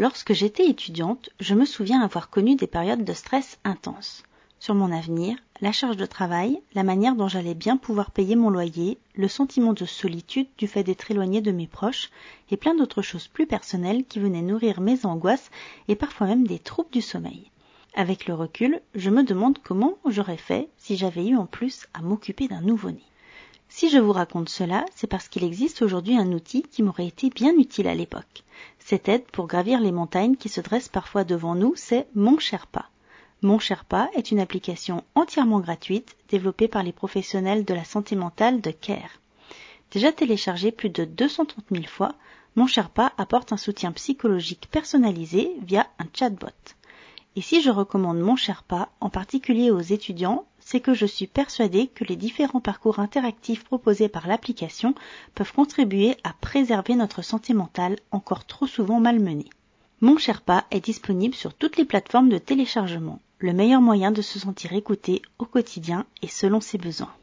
Lorsque j'étais étudiante, je me souviens avoir connu des périodes de stress intenses. Sur mon avenir, la charge de travail, la manière dont j'allais bien pouvoir payer mon loyer, le sentiment de solitude du fait d'être éloigné de mes proches, et plein d'autres choses plus personnelles qui venaient nourrir mes angoisses et parfois même des troubles du sommeil. Avec le recul, je me demande comment j'aurais fait si j'avais eu en plus à m'occuper d'un nouveau-né. Si je vous raconte cela, c'est parce qu'il existe aujourd'hui un outil qui m'aurait été bien utile à l'époque. Cette aide pour gravir les montagnes qui se dressent parfois devant nous, c'est Mon Sherpa. Mon Sherpa est une application entièrement gratuite développée par les professionnels de la santé mentale de CARE. Déjà téléchargé plus de 230 000 fois, Mon Sherpa apporte un soutien psychologique personnalisé via un chatbot. Et si je recommande Mon Sherpa, en particulier aux étudiants, c'est que je suis persuadée que les différents parcours interactifs proposés par l'application peuvent contribuer à préserver notre santé mentale encore trop souvent malmenée. Mon Sherpa est disponible sur toutes les plateformes de téléchargement, le meilleur moyen de se sentir écouté au quotidien et selon ses besoins.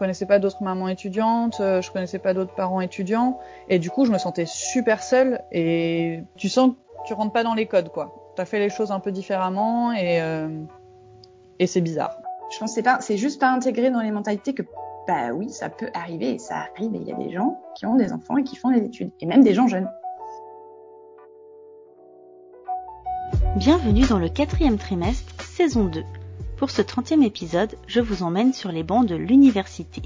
Connaissais pas d'autres mamans étudiantes, euh, je connaissais pas d'autres parents étudiants, et du coup je me sentais super seule. Et tu sens que tu rentres pas dans les codes, quoi. T'as fait les choses un peu différemment, et euh, et c'est bizarre. Je pense que c'est pas, c'est juste pas intégré dans les mentalités que bah oui, ça peut arriver, et ça arrive, et il y a des gens qui ont des enfants et qui font des études, et même des gens jeunes. Bienvenue dans le quatrième trimestre, saison 2. Pour ce 30e épisode, je vous emmène sur les bancs de l'université.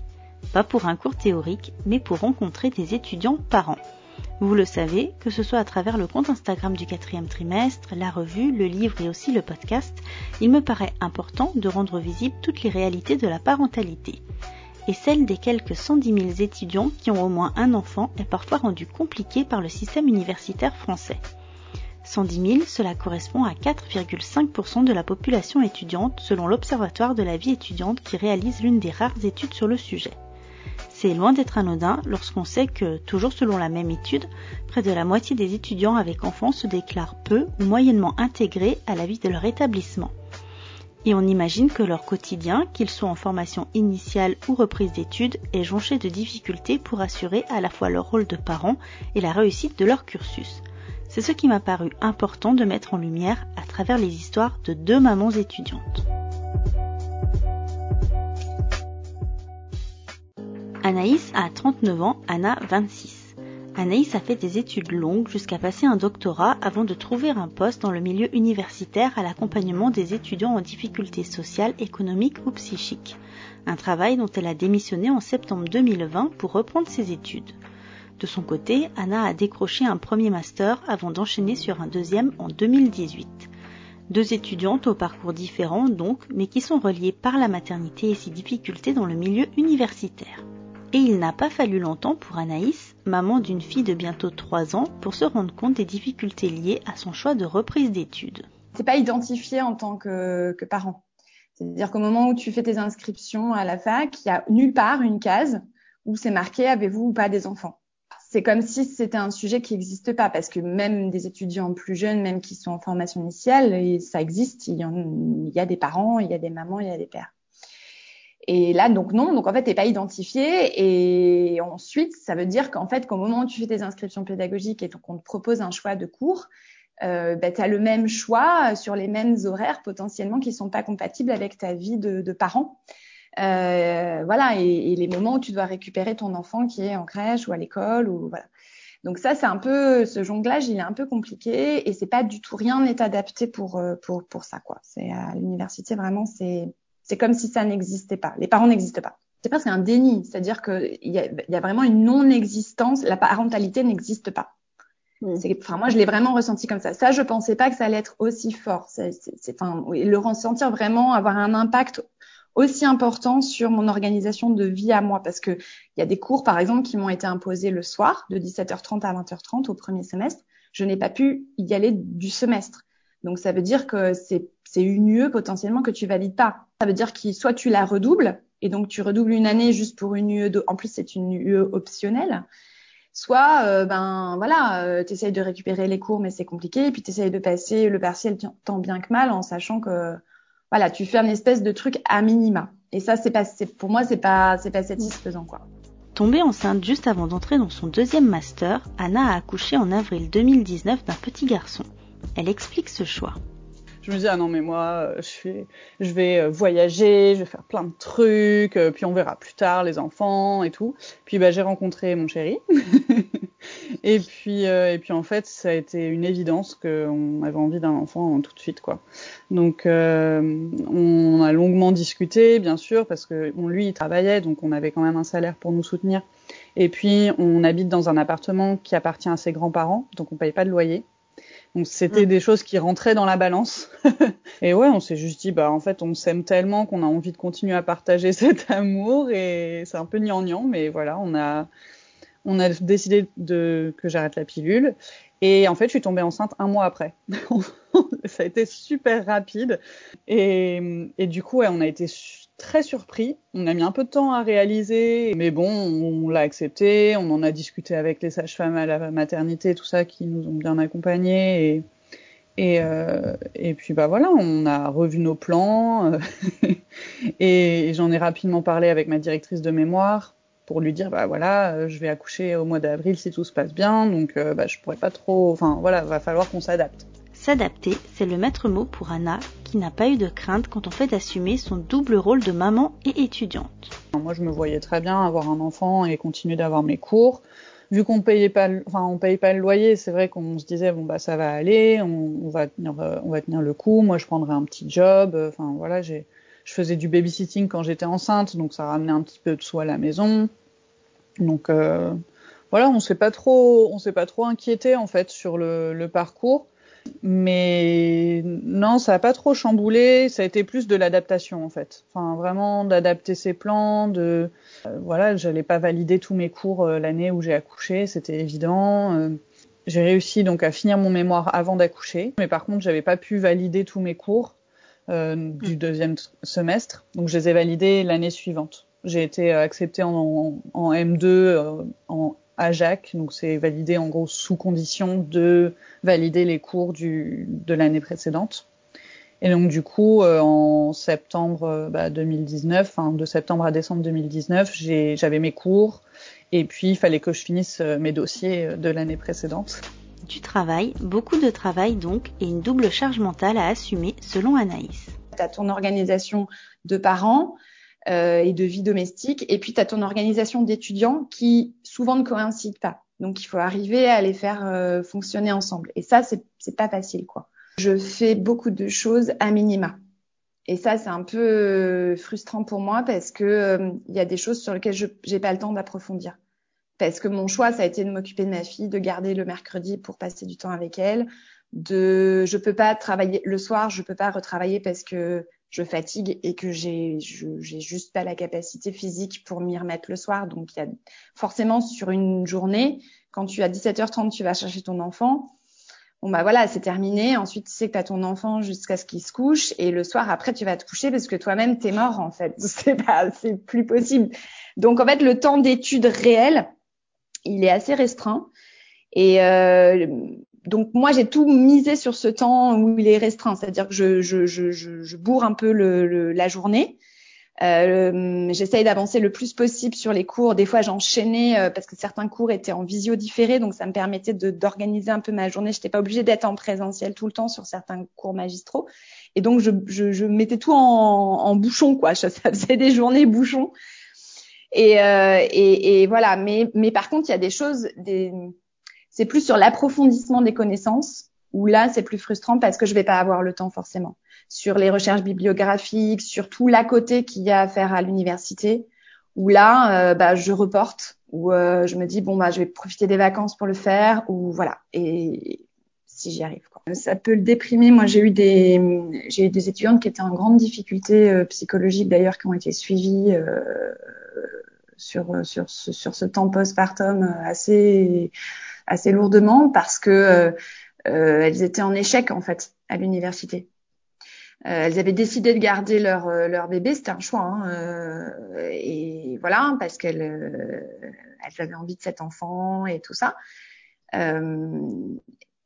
Pas pour un cours théorique, mais pour rencontrer des étudiants parents. Vous le savez, que ce soit à travers le compte Instagram du quatrième trimestre, la revue, le livre et aussi le podcast, il me paraît important de rendre visible toutes les réalités de la parentalité. Et celle des quelques 110 000 étudiants qui ont au moins un enfant est parfois rendue compliquée par le système universitaire français. 110 000, cela correspond à 4,5% de la population étudiante selon l'Observatoire de la vie étudiante qui réalise l'une des rares études sur le sujet. C'est loin d'être anodin lorsqu'on sait que, toujours selon la même étude, près de la moitié des étudiants avec enfants se déclarent peu ou moyennement intégrés à la vie de leur établissement. Et on imagine que leur quotidien, qu'ils soient en formation initiale ou reprise d'études, est jonché de difficultés pour assurer à la fois leur rôle de parent et la réussite de leur cursus. C'est ce qui m'a paru important de mettre en lumière à travers les histoires de deux mamans étudiantes. Anaïs a 39 ans, Anna 26. Anaïs a fait des études longues jusqu'à passer un doctorat avant de trouver un poste dans le milieu universitaire à l'accompagnement des étudiants en difficultés sociales, économiques ou psychiques. Un travail dont elle a démissionné en septembre 2020 pour reprendre ses études. De son côté, Anna a décroché un premier master avant d'enchaîner sur un deuxième en 2018. Deux étudiantes au parcours différent donc, mais qui sont reliées par la maternité et ses difficultés dans le milieu universitaire. Et il n'a pas fallu longtemps pour Anaïs, maman d'une fille de bientôt 3 ans, pour se rendre compte des difficultés liées à son choix de reprise d'études. C'est pas identifié en tant que, que parent. C'est-à-dire qu'au moment où tu fais tes inscriptions à la fac, il y a nulle part une case où c'est marqué avez-vous ou pas des enfants? C'est comme si c'était un sujet qui n'existe pas, parce que même des étudiants plus jeunes, même qui sont en formation initiale, ça existe. Il y, a des parents, il y a des mamans, il y a des pères. Et là, donc non, donc en fait, t'es pas identifié. Et ensuite, ça veut dire qu'en fait, qu'au moment où tu fais tes inscriptions pédagogiques et qu'on te propose un choix de cours, euh, bah, tu as le même choix sur les mêmes horaires potentiellement qui sont pas compatibles avec ta vie de parent. Euh, voilà, et, et, les moments où tu dois récupérer ton enfant qui est en crèche ou à l'école ou voilà. Donc ça, c'est un peu ce jonglage, il est un peu compliqué et c'est pas du tout rien n'est adapté pour euh, pour pour ça quoi. C'est à l'université vraiment c'est c'est comme si ça n'existait pas. Les parents n'existent pas. C'est presque un déni, c'est-à-dire que il y a, y a vraiment une non-existence. La parentalité n'existe pas. Mmh. Enfin, moi, je l'ai vraiment ressenti comme ça. Ça, je pensais pas que ça allait être aussi fort. C'est, enfin, le ressentir vraiment, avoir un impact aussi important sur mon organisation de vie à moi parce que il y a des cours par exemple qui m'ont été imposés le soir de 17h30 à 20h30 au premier semestre, je n'ai pas pu y aller du semestre. Donc ça veut dire que c'est c'est une UE potentiellement que tu valides pas. Ça veut dire que soit tu la redoubles et donc tu redoubles une année juste pour une UE de, en plus c'est une UE optionnelle. Soit euh, ben voilà, euh, tu essayes de récupérer les cours mais c'est compliqué et puis tu essayes de passer le partiel tant bien que mal en sachant que voilà, tu fais un espèce de truc à minima. Et ça, c'est pas, pour moi, c'est pas, c'est pas satisfaisant, quoi. Tombée enceinte juste avant d'entrer dans son deuxième master, Anna a accouché en avril 2019 d'un petit garçon. Elle explique ce choix. Je me dis ah non mais moi je vais je vais euh, voyager, je vais faire plein de trucs, euh, puis on verra plus tard les enfants et tout. Puis bah j'ai rencontré mon chéri. et puis euh, et puis en fait ça a été une évidence qu'on avait envie d'un enfant tout de suite quoi. Donc on a longuement discuté bien sûr parce que lui il travaillait donc on avait quand même un salaire pour nous soutenir. Et puis on habite dans un appartement qui appartient à ses grands-parents donc on paye pas de loyer. Donc c'était mm. des choses qui rentraient dans la balance. et ouais, on s'est juste dit bah en fait on s'aime tellement qu'on a envie de continuer à partager cet amour et c'est un peu gnangnan mais voilà, on a on a décidé de que j'arrête la pilule et en fait je suis tombée enceinte un mois après. Ça a été super rapide et, et du coup ouais, on a été très surpris. On a mis un peu de temps à réaliser, mais bon, on l'a accepté. On en a discuté avec les sages-femmes à la maternité, tout ça, qui nous ont bien accompagnés. Et, euh, puis bah voilà, on a revu nos plans. et j'en ai rapidement parlé avec ma directrice de mémoire pour lui dire bah voilà, je vais accoucher au mois d'avril si tout se passe bien, donc euh, bah je pourrais pas trop. Enfin voilà, va falloir qu'on s'adapte. S'adapter, c'est le maître mot pour Anna, qui n'a pas eu de crainte quand on fait assumer son double rôle de maman et étudiante. Moi, je me voyais très bien avoir un enfant et continuer d'avoir mes cours. Vu qu'on payait pas, enfin, on paye pas le loyer, c'est vrai qu'on se disait bon bah ça va aller, on, va tenir, on va tenir le coup. Moi, je prendrai un petit job. Enfin voilà, j'ai, je faisais du babysitting quand j'étais enceinte, donc ça ramenait un petit peu de soi à la maison. Donc euh, voilà, on s'est pas trop, on s'est pas trop inquiété en fait sur le, le parcours. Mais non, ça a pas trop chamboulé. Ça a été plus de l'adaptation en fait. Enfin, vraiment d'adapter ses plans. De euh, voilà, j'allais pas valider tous mes cours euh, l'année où j'ai accouché, c'était évident. Euh, j'ai réussi donc à finir mon mémoire avant d'accoucher, mais par contre, j'avais pas pu valider tous mes cours du hmm. deuxième semestre. Donc, je les ai validés l'année suivante. J'ai été acceptée en, en M2 en à Jacques, donc c'est validé en gros sous condition de valider les cours du, de l'année précédente. Et donc du coup, euh, en septembre 2019, bah, de septembre à décembre 2019, j'avais mes cours et puis il fallait que je finisse euh, mes dossiers euh, de l'année précédente. Du travail, beaucoup de travail donc, et une double charge mentale à assumer selon Anaïs. Tu as ton organisation de parents, euh, et de vie domestique. Et puis, tu as ton organisation d'étudiants qui souvent ne coïncident pas. Donc, il faut arriver à les faire euh, fonctionner ensemble. Et ça, c'est pas facile, quoi. Je fais beaucoup de choses à minima. Et ça, c'est un peu euh, frustrant pour moi parce que il y a des choses sur lesquelles je j'ai pas le temps d'approfondir. Parce que mon choix, ça a été de m'occuper de ma fille, de garder le mercredi pour passer du temps avec elle. De, je peux pas travailler le soir, je peux pas retravailler parce que je fatigue et que j'ai j'ai juste pas la capacité physique pour m'y remettre le soir. Donc il y a forcément sur une journée, quand tu as 17h30, tu vas chercher ton enfant. Bon bah voilà, c'est terminé. Ensuite, tu sais que tu as ton enfant jusqu'à ce qu'il se couche et le soir après tu vas te coucher parce que toi-même t'es mort en fait. C'est pas c'est plus possible. Donc en fait, le temps d'étude réel, il est assez restreint. Et euh, donc moi j'ai tout misé sur ce temps où il est restreint, c'est-à-dire que je, je, je, je, bourre un peu le, la journée. Euh, J'essaye d'avancer le plus possible sur les cours. Des fois j'enchaînais euh, parce que certains cours étaient en visio différé, donc ça me permettait d'organiser un peu ma journée. J'étais pas obligée d'être en présentiel tout le temps sur certains cours magistraux, et donc je, je, je mettais tout en, en bouchon quoi. Ça faisait des journées bouchons. Et, euh, et, et voilà. Mais, mais par contre il y a des choses, des c'est plus sur l'approfondissement des connaissances où là, c'est plus frustrant parce que je vais pas avoir le temps forcément. Sur les recherches bibliographiques, sur tout l'à côté qu'il y a à faire à l'université, où là, euh, bah, je reporte, où euh, je me dis bon bah je vais profiter des vacances pour le faire, ou voilà. Et si j'y arrive. Ça peut le déprimer. Moi, j'ai eu des j'ai eu des étudiantes qui étaient en grande difficulté euh, psychologique d'ailleurs, qui ont été suivies sur sur sur ce temps postpartum assez assez lourdement parce que euh, euh, elles étaient en échec en fait à l'université. Euh, elles avaient décidé de garder leur leur bébé, c'était un choix, hein, et voilà parce qu'elles elles avaient envie de cet enfant et tout ça.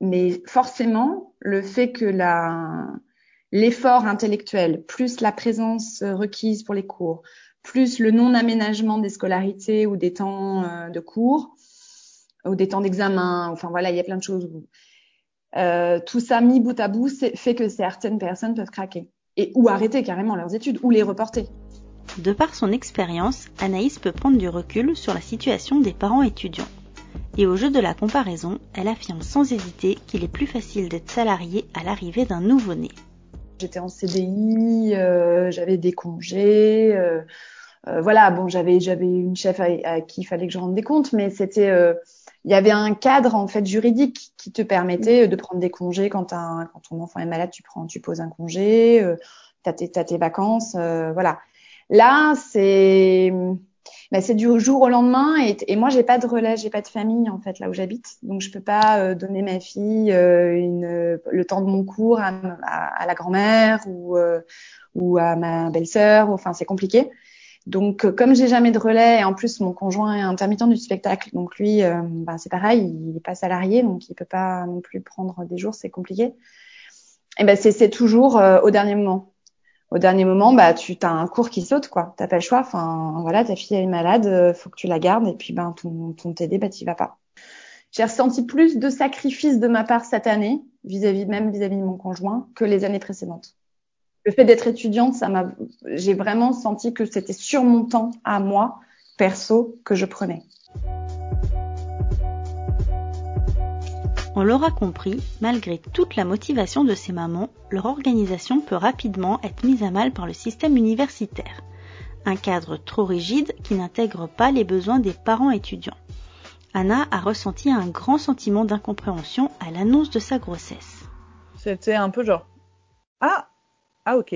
mais forcément, le fait que la l'effort intellectuel plus la présence requise pour les cours, plus le non-aménagement des scolarités ou des temps euh, de cours ou des temps d'examen. Enfin voilà, il y a plein de choses. Euh, tout ça mis bout à bout fait que certaines personnes peuvent craquer et ou arrêter carrément leurs études ou les reporter. De par son expérience, Anaïs peut prendre du recul sur la situation des parents étudiants. Et au jeu de la comparaison, elle affirme sans hésiter qu'il est plus facile d'être salarié à l'arrivée d'un nouveau-né. J'étais en CDI, euh, j'avais des congés, euh, euh, voilà, bon, j'avais j'avais une chef à, qui il fallait que je rende des comptes, mais c'était euh, il y avait un cadre en fait juridique qui te permettait de prendre des congés quand un, quand ton enfant est malade, tu prends tu poses un congé, euh, t'as tes t'as tes vacances, euh, voilà. Là, c'est bah, c'est du jour au lendemain et, et moi j'ai pas de relais, j'ai pas de famille en fait là où j'habite, donc je peux pas euh, donner ma fille une, le temps de mon cours à, à, à la grand-mère ou ou à ma belle-sœur, enfin c'est compliqué. Donc, euh, comme j'ai jamais de relais, et en plus mon conjoint est intermittent du spectacle, donc lui, euh, bah, c'est pareil, il est pas salarié, donc il peut pas non plus prendre des jours, c'est compliqué. Et ben c'est toujours euh, au dernier moment. Au dernier moment, bah tu as un cours qui saute, quoi. T'as pas le choix. Enfin, voilà, ta fille est malade, faut que tu la gardes, et puis ben ton ton TD, bah t'y vas pas. J'ai ressenti plus de sacrifices de ma part cette année, vis-à-vis même vis-à-vis de mon conjoint, que les années précédentes le fait d'être étudiante, ça m'a, j'ai vraiment senti que c'était sur mon temps à moi, perso, que je prenais. On l'aura compris, malgré toute la motivation de ces mamans, leur organisation peut rapidement être mise à mal par le système universitaire. Un cadre trop rigide qui n'intègre pas les besoins des parents étudiants. Anna a ressenti un grand sentiment d'incompréhension à l'annonce de sa grossesse. C'était un peu genre Ah, ah ok,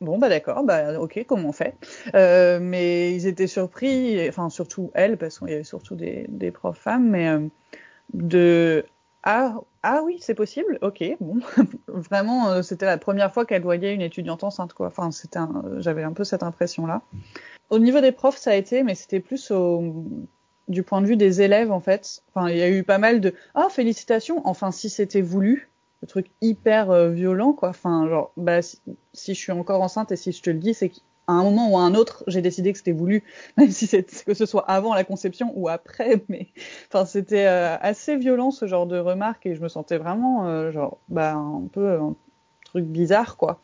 Bon, bah d'accord, bah ok, comment on fait? Euh, Mais ils étaient surpris, enfin surtout elle, parce qu'il y avait surtout des, des profs femmes, mais euh, de ah ah oui, c'est possible, ok, bon, vraiment, euh, c'était la première fois qu'elle voyait une étudiante enceinte, quoi. Enfin, c'était, j'avais un peu cette impression-là. Au niveau des profs, ça a été, mais c'était plus au du point de vue des élèves en fait. Enfin, il y a eu pas mal de ah félicitations, enfin si c'était voulu le truc hyper euh, violent quoi. Enfin genre bah si, je suis encore enceinte et si je te le dis c'est qu'à un moment ou à un autre j'ai décidé que c'était voulu même si c'est que ce soit avant la conception ou après mais enfin c'était euh, assez violent ce genre de remarques et je me sentais vraiment euh, genre bah un peu un truc bizarre quoi.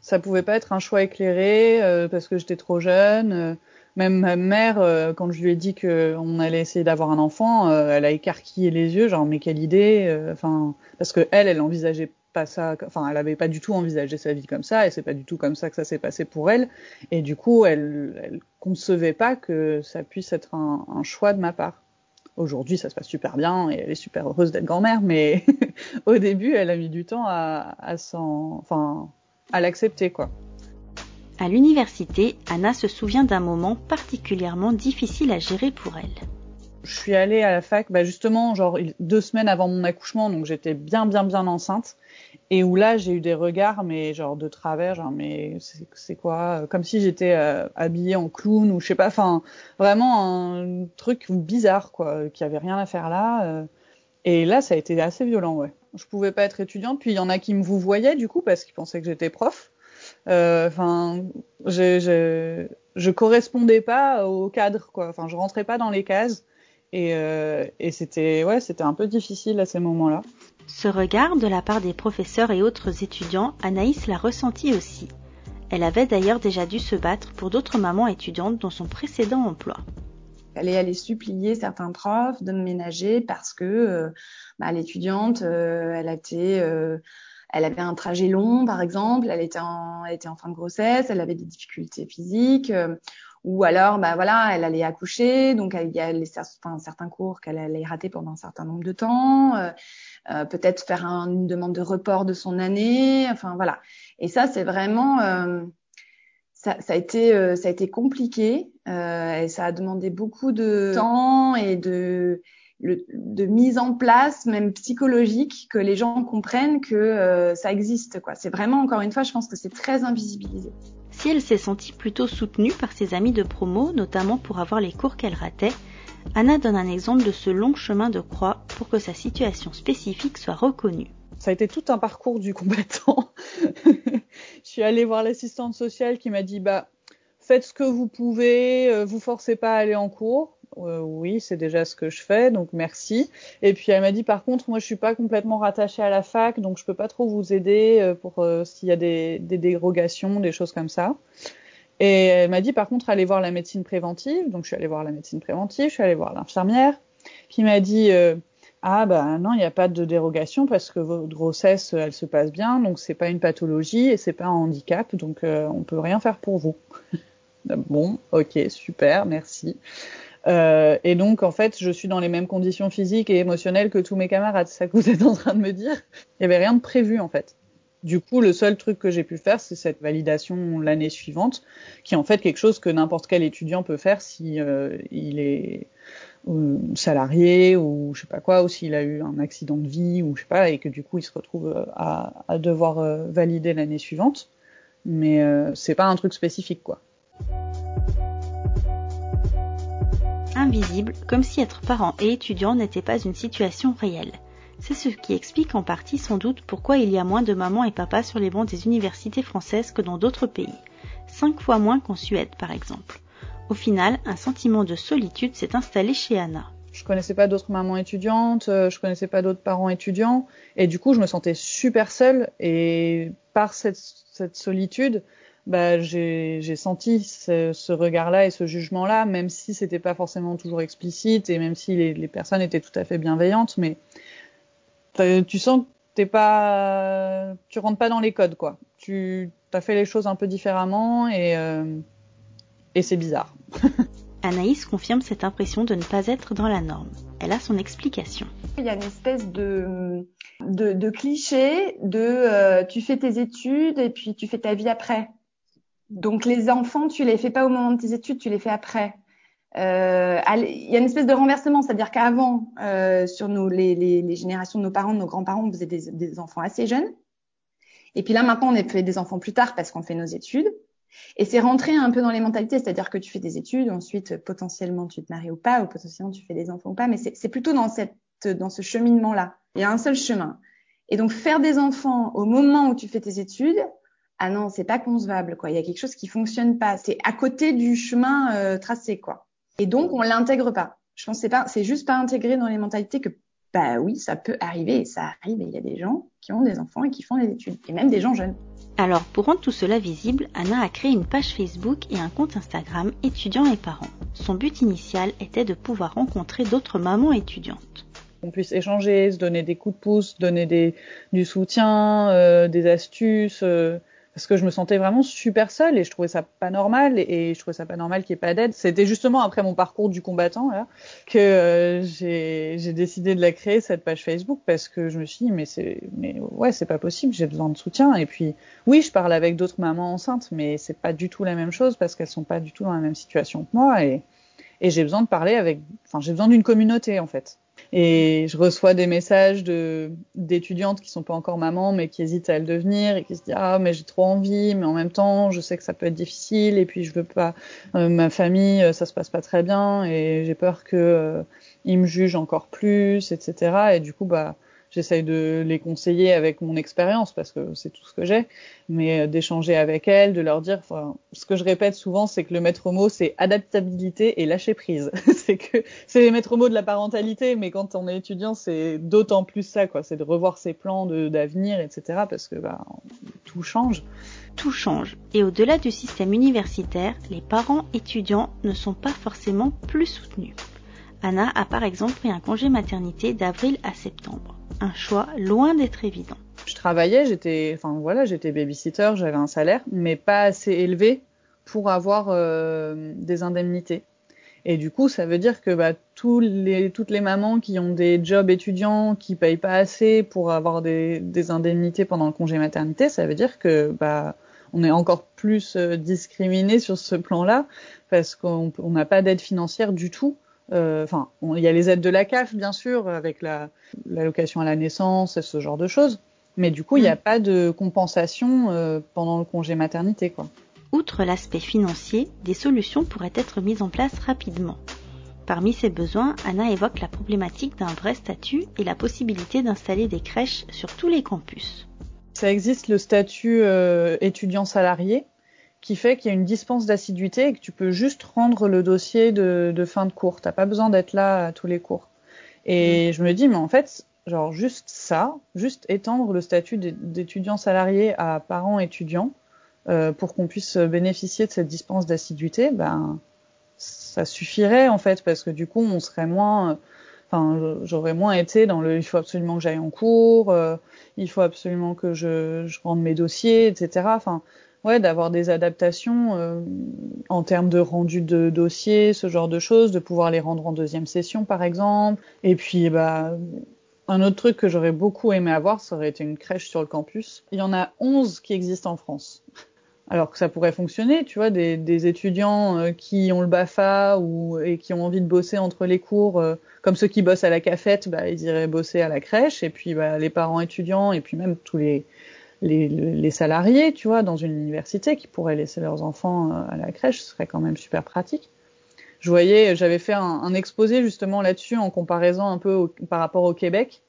Ça pouvait pas être un choix éclairé parce que j'étais trop jeune même ma mère, euh, quand je lui ai dit qu'on allait essayer d'avoir un enfant, euh, elle a écarquillé les yeux, genre mais quelle idée, euh, enfin parce que elle, elle envisageait pas ça, enfin elle avait pas du tout envisagé sa vie comme ça, et c'est pas du tout comme ça que ça s'est passé pour elle, et du coup elle, elle concevait pas que ça puisse être un, un choix de ma part. Aujourd'hui, ça se passe super bien et elle est super heureuse d'être grand-mère, mais au début, elle a mis du temps à, à s'en, enfin, à l'accepter quoi. À l'université, Anna se souvient d'un moment particulièrement difficile à gérer pour elle. Je suis allée à la fac, bah justement, genre deux semaines avant mon accouchement, donc j'étais bien, bien, bien enceinte, et où là j'ai eu des regards, mais genre de travers, genre mais c'est quoi, comme si j'étais euh, habillée en clown ou je sais pas, enfin vraiment un truc bizarre quoi, qui avait rien à faire là. Euh. et là, ça a été assez violent, ouais. Je pouvais pas être étudiante, puis il y en a qui me vous voyaient du coup parce qu'ils pensaient que j'étais prof. Euh, enfin, je, je, je correspondais pas au cadre, quoi. Enfin, je rentrais pas dans les cases. Et, euh, et c'était ouais, c'était un peu difficile à ces moments-là. Ce regard de la part des professeurs et autres étudiants, Anaïs l'a ressenti aussi. Elle avait d'ailleurs déjà dû se battre pour d'autres mamans étudiantes dans son précédent emploi. Elle est allée supplier certains profs de me ménager parce que euh, bah, l'étudiante, euh, elle a été euh, elle avait un trajet long, par exemple, elle était en, elle était en fin de grossesse, elle avait des difficultés physiques, euh, ou alors, bah voilà, elle allait accoucher, donc il y a les, enfin, certains cours qu'elle allait rater pendant un certain nombre de temps, euh, euh peut-être faire un, une demande de report de son année, enfin voilà. Et ça, c'est vraiment, euh, ça, ça, a été, ça a été compliqué, et ça a demandé beaucoup de temps et de le, de mise en place, même psychologique, que les gens comprennent que euh, ça existe. Quoi. C'est vraiment, encore une fois, je pense que c'est très invisibilisé. Si elle s'est sentie plutôt soutenue par ses amis de promo, notamment pour avoir les cours qu'elle ratait, Anna donne un exemple de ce long chemin de croix pour que sa situation spécifique soit reconnue. Ça a été tout un parcours du combattant. je suis allée voir l'assistante sociale qui m'a dit bah faites ce que vous pouvez, euh, vous forcez pas à aller en cours. Euh, oui, c'est déjà ce que je fais, donc merci. Et puis elle m'a dit par contre, moi je suis pas complètement rattachée à la fac, donc je peux pas trop vous aider euh, pour s'il y a des, dérogations, des choses comme ça. Et elle m'a dit par contre allez voir la médecine préventive, donc je suis allée voir la médecine préventive, je suis allée voir l'infirmière, qui m'a dit ah bah non, il n'y a pas de dérogation parce que votre grossesse, elle se passe bien, donc c'est pas une pathologie et c'est pas un handicap, donc euh, on peut rien faire pour vous. bon, ok, super, merci. Euh, et donc en fait, je suis dans les mêmes conditions physiques et émotionnelles que tous mes camarades. C'est ça que vous êtes en train de me dire Il y avait rien de prévu en fait. Du coup, le seul truc que j'ai pu faire, c'est cette validation l'année suivante, qui est en fait quelque chose que n'importe quel étudiant peut faire si euh, il est salarié ou je sais pas quoi, ou s'il a eu un accident de vie ou je sais pas, et que du coup il se retrouve euh, à, à devoir euh, valider l'année suivante. Mais euh, c'est pas un truc spécifique quoi. Invisible, comme si être parent et étudiant n'était pas une situation réelle. C'est ce qui explique en partie sans doute pourquoi il y a moins de mamans et papas sur les bancs des universités françaises que dans d'autres pays. Cinq fois moins qu'en Suède par exemple. Au final, un sentiment de solitude s'est installé chez Anna. Je connaissais pas d'autres mamans étudiantes, euh, je connaissais pas d'autres parents étudiants, et du coup, je me sentais super seule. Et par cette, cette solitude, bah, j'ai senti ce, ce regard-là et ce jugement-là, même si c'était pas forcément toujours explicite et même si les, les personnes étaient tout à fait bienveillantes, mais tu sens que t'es pas, tu rentres pas dans les codes, quoi. Tu as fait les choses un peu différemment et euh, et c'est bizarre. Anaïs confirme cette impression de ne pas être dans la norme. Elle a son explication. Il y a une espèce de, de, cliché de euh, tu fais tes études et puis tu fais ta vie après. Donc les enfants, tu les fais pas au moment de tes études, tu les fais après. Euh, il y a une espèce de renversement, c'est-à-dire qu'avant, euh, sur nos, les, les, générations de nos parents, de nos grands-parents, on faisait des, des enfants assez jeunes. Et puis là, maintenant, on fait des enfants plus tard parce qu'on fait nos études. Et c'est rentrer un peu dans les mentalités, c'est-à-dire que tu fais des études, ensuite potentiellement tu te maries ou pas, ou potentiellement tu fais des enfants ou pas, mais c'est plutôt dans cette dans ce cheminement-là. Il y a un seul chemin. Et donc faire des enfants au moment où tu fais tes études, ah non, c'est pas concevable quoi. Il y a quelque chose qui fonctionne pas. C'est à côté du chemin euh, tracé quoi. Et donc on l'intègre pas. Je pense c'est pas, c'est juste pas intégré dans les mentalités que bah oui, ça peut arriver et ça arrive. Et il y a des gens qui ont des enfants et qui font des études, et même des gens jeunes. Alors, pour rendre tout cela visible, Anna a créé une page Facebook et un compte Instagram étudiants et parents. Son but initial était de pouvoir rencontrer d'autres mamans étudiantes. On puisse échanger, se donner des coups de pouce, donner des, du soutien, euh, des astuces. Euh, parce que je me sentais vraiment super seule et je trouvais ça pas normal et je trouvais ça pas normal qu'il n'y ait pas d'aide. C'était justement après mon parcours du combattant là, que euh, j'ai décidé de la créer cette page Facebook parce que je me suis dit mais c'est mais ouais c'est pas possible j'ai besoin de soutien et puis oui je parle avec d'autres mamans enceintes mais c'est pas du tout la même chose parce qu'elles sont pas du tout dans la même situation que moi et et j'ai besoin de parler avec enfin j'ai besoin d'une communauté en fait. Et je reçois des messages de d'étudiantes qui sont pas encore mamans mais qui hésitent à le devenir et qui se disent ah mais j'ai trop envie mais en même temps je sais que ça peut être difficile et puis je veux pas euh, ma famille euh, ça se passe pas très bien et j'ai peur que euh, ils me jugent encore plus etc et du coup bah j'essaye de les conseiller avec mon expérience parce que c'est tout ce que j'ai, mais euh, d'échanger avec elles, de leur dire, enfin, ce que je répète souvent, c'est que le maître mot, c'est adaptabilité et lâcher prise. c'est que c'est les maîtres mots de la parentalité, mais quand on est étudiant, c'est d'autant plus ça, quoi. C'est de revoir ses plans d'avenir, etc. Parce que bah, tout change. Tout change. Et au-delà du système universitaire, les parents étudiants ne sont pas forcément plus soutenus. Anna a par exemple pris un congé maternité d'avril à septembre un choix loin d'être évident. Je travaillais, j'étais, enfin voilà, j'étais babysitter, j'avais un salaire, mais pas assez élevé pour avoir euh, des indemnités. Et du coup, ça veut dire que bah, tous les, toutes les mamans qui ont des jobs étudiants qui payent pas assez pour avoir des, indemnités pendant le congé maternité, ça veut dire que bah, on est encore plus euh, discriminé sur ce plan-là parce qu'on n'a pas d'aide financière du tout enfin, il y a les aides de la CAF, bien sûr, avec la l'allocation à la naissance et ce genre de choses. Mais du coup, il n'y a mm. pas de compensation euh, pendant le congé maternité, quoi. Outre l'aspect financier, des solutions pourraient être mises en place rapidement. Parmi ces besoins, Anna évoque la problématique d'un vrai statut et la possibilité d'installer des crèches sur tous les campus. Ça existe le statut euh, étudiant salarié, qui fait qu'il y a une dispense d'assiduité et que tu peux juste rendre le dossier de, de fin de cours. T'as pas besoin d'être là à tous les cours. Et mmh. je me dis, mais en fait, genre juste ça, juste étendre le statut d'étudiant salarié à parents étudiants euh, pour qu'on puisse bénéficier de cette dispense d'assiduité, ben ça suffirait en fait parce que du coup on serait moins enfin j'aurais moins été dans le il faut absolument que j'aille en cours euh, il faut absolument que je, je rende mes dossiers etc enfin ouais d'avoir des adaptations euh, en termes de rendu de dossiers ce genre de choses de pouvoir les rendre en deuxième session par exemple. Et puis bah un autre truc que j'aurais beaucoup aimé avoir, ça aurait été une crèche sur le campus. Il y en a 11 qui existent en France. Alors que ça pourrait fonctionner, tu vois, des, des étudiants euh, qui ont le Bafa ou et qui ont envie de bosser entre les cours, euh, comme ceux qui bossent à la cafette, bah, ils iraient bosser à la crèche, et puis bah, les parents étudiants, et puis même tous les, les, les, salariés, tu vois, dans une université qui pourraient laisser leurs enfants euh, à la crèche, ce serait quand même super pratique. Je voyais, j'avais fait un, exposé justement là-dessus en comparaison un peu par rapport au Québec.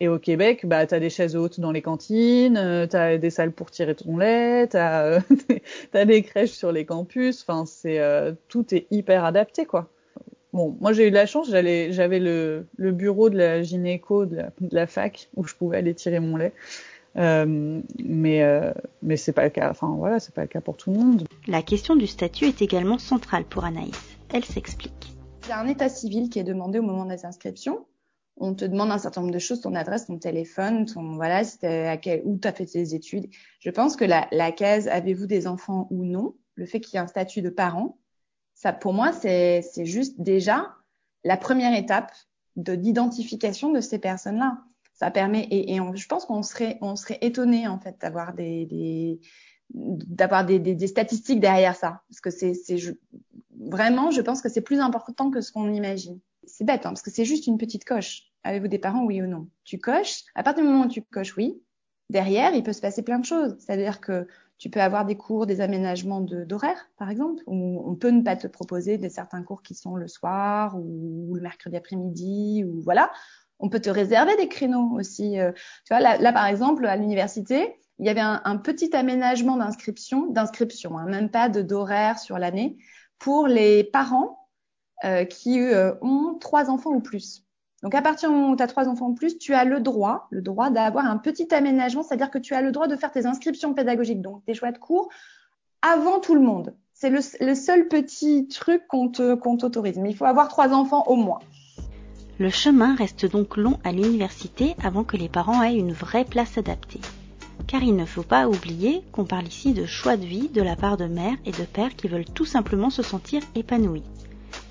Et au Québec, bah, tu as des chaises hautes dans les cantines, euh, tu as des salles pour tirer ton lait, tu as, euh, des crèches sur les campus. Enfin, c'est euh, tout est hyper adapté, quoi. Bon, moi j'ai eu de la chance, j'avais le, le, bureau de la gynéco de la, fac où je pouvais aller tirer mon lait. Euh, mais euh, mais c'est pas le cas. Enfin voilà, c'est pas le cas pour tout le monde. La question du statut est également centrale pour Anaïs. Elle s'explique. Il y a un état civil qui est demandé au moment des inscriptions on te demande un certain nombre de choses, ton adresse, ton téléphone, ton voilà, à quel, où tu as fait tes études. Je pense que la, la case avez-vous des enfants ou non, le fait qu'il y ait un statut de parent, ça pour moi c'est c'est juste déjà la première étape de d'identification de ces personnes-là. Ça permet et, et je pense qu'on serait on serait étonné en fait d'avoir des, des d'avoir des, des, des, statistiques derrière ça parce que c'est c'est vraiment je pense que c'est plus important que ce qu'on imagine c'est bête, hein, parce que c'est juste une petite coche. Avez-vous des parents, oui ou non? Tu coches. À partir du moment où tu coches oui, derrière, il peut se passer plein de choses. C'est-à-dire que tu peux avoir des cours, des aménagements d'horaire, par exemple, où on peut ne pas te proposer des certains cours qui sont le soir ou, le mercredi après-midi, ou voilà. On peut te réserver des créneaux aussi. Euh. tu vois, là, par exemple, à l'université, il y avait un, petit aménagement d'inscription, d'inscription, hein, même pas de d'horaire sur l'année, pour les parents euh, qui euh, ont trois enfants ou plus. Donc à partir du moment où trois enfants ou plus, tu as le droit, le droit d'avoir un petit aménagement, c'est-à-dire que tu as le droit de faire tes inscriptions pédagogiques, donc tes choix de cours, avant tout le monde. C'est le, le, seul petit truc qu'on t'autorise. Mais il faut avoir trois enfants au moins. Le chemin reste donc long à l'université avant que les parents aient une vraie place adaptée. Car il ne faut pas oublier qu'on parle ici de choix de vie de la part de mères et de pères qui veulent tout simplement se sentir épanouis.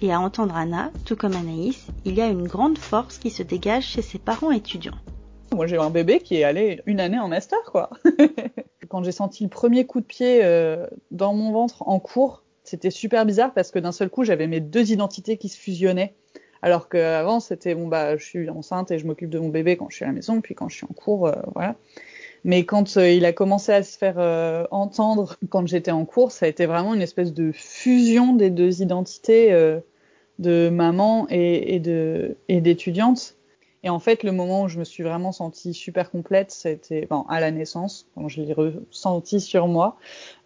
Et à entendre Anna, tout comme Anaïs, il y a une grande force qui se dégage chez ses parents étudiants. Moi, j'ai un bébé qui est allé une année en master, quoi. Quand j'ai senti le premier coup de pied euh, dans mon ventre en cours, c'était super bizarre parce que d'un seul coup, j'avais mes deux identités qui se fusionnaient. Alors qu'avant, c'était bon bah, je suis enceinte et je m'occupe de mon bébé quand je suis à la maison, puis quand je suis en cours, euh, voilà. Mais quand euh, il a commencé à se faire euh, entendre quand j'étais en cours, ça a été vraiment une espèce de fusion des deux identités de maman et, et de et d'étudiante. Et en fait, le moment où je me suis vraiment sentie super complète, c'était bon, à la naissance, quand je l'ai ressenti sur moi,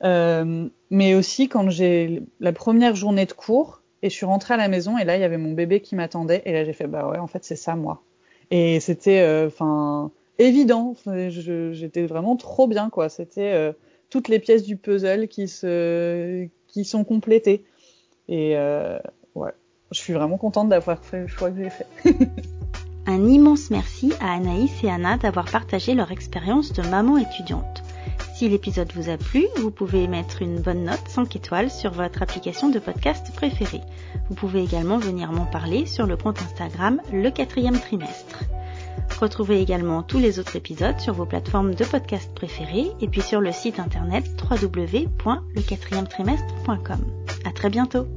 mais aussi quand j'ai la première journée de cours et je suis rentrée à la maison et là il y avait mon bébé qui m'attendait et là j'ai fait bah ouais en fait c'est ça moi. Et c'était enfin évident. J'étais vraiment trop bien, quoi. C'était euh, toutes les pièces du puzzle qui se, qui sont complétées. Et euh, ouais, je suis vraiment contente d'avoir fait le choix que j'ai fait. Un immense merci à Anaïs et Anna d'avoir partagé leur expérience de maman étudiante. Si l'épisode vous a plu, vous pouvez mettre une bonne note 5 étoiles sur votre application de podcast préférée. Vous pouvez également venir m'en parler sur le compte Instagram le quatrième trimestre. Retrouvez également tous les autres épisodes sur vos plateformes de podcast préférées et puis sur le site internet www.lequatrièmetrimestre.com. À très bientôt!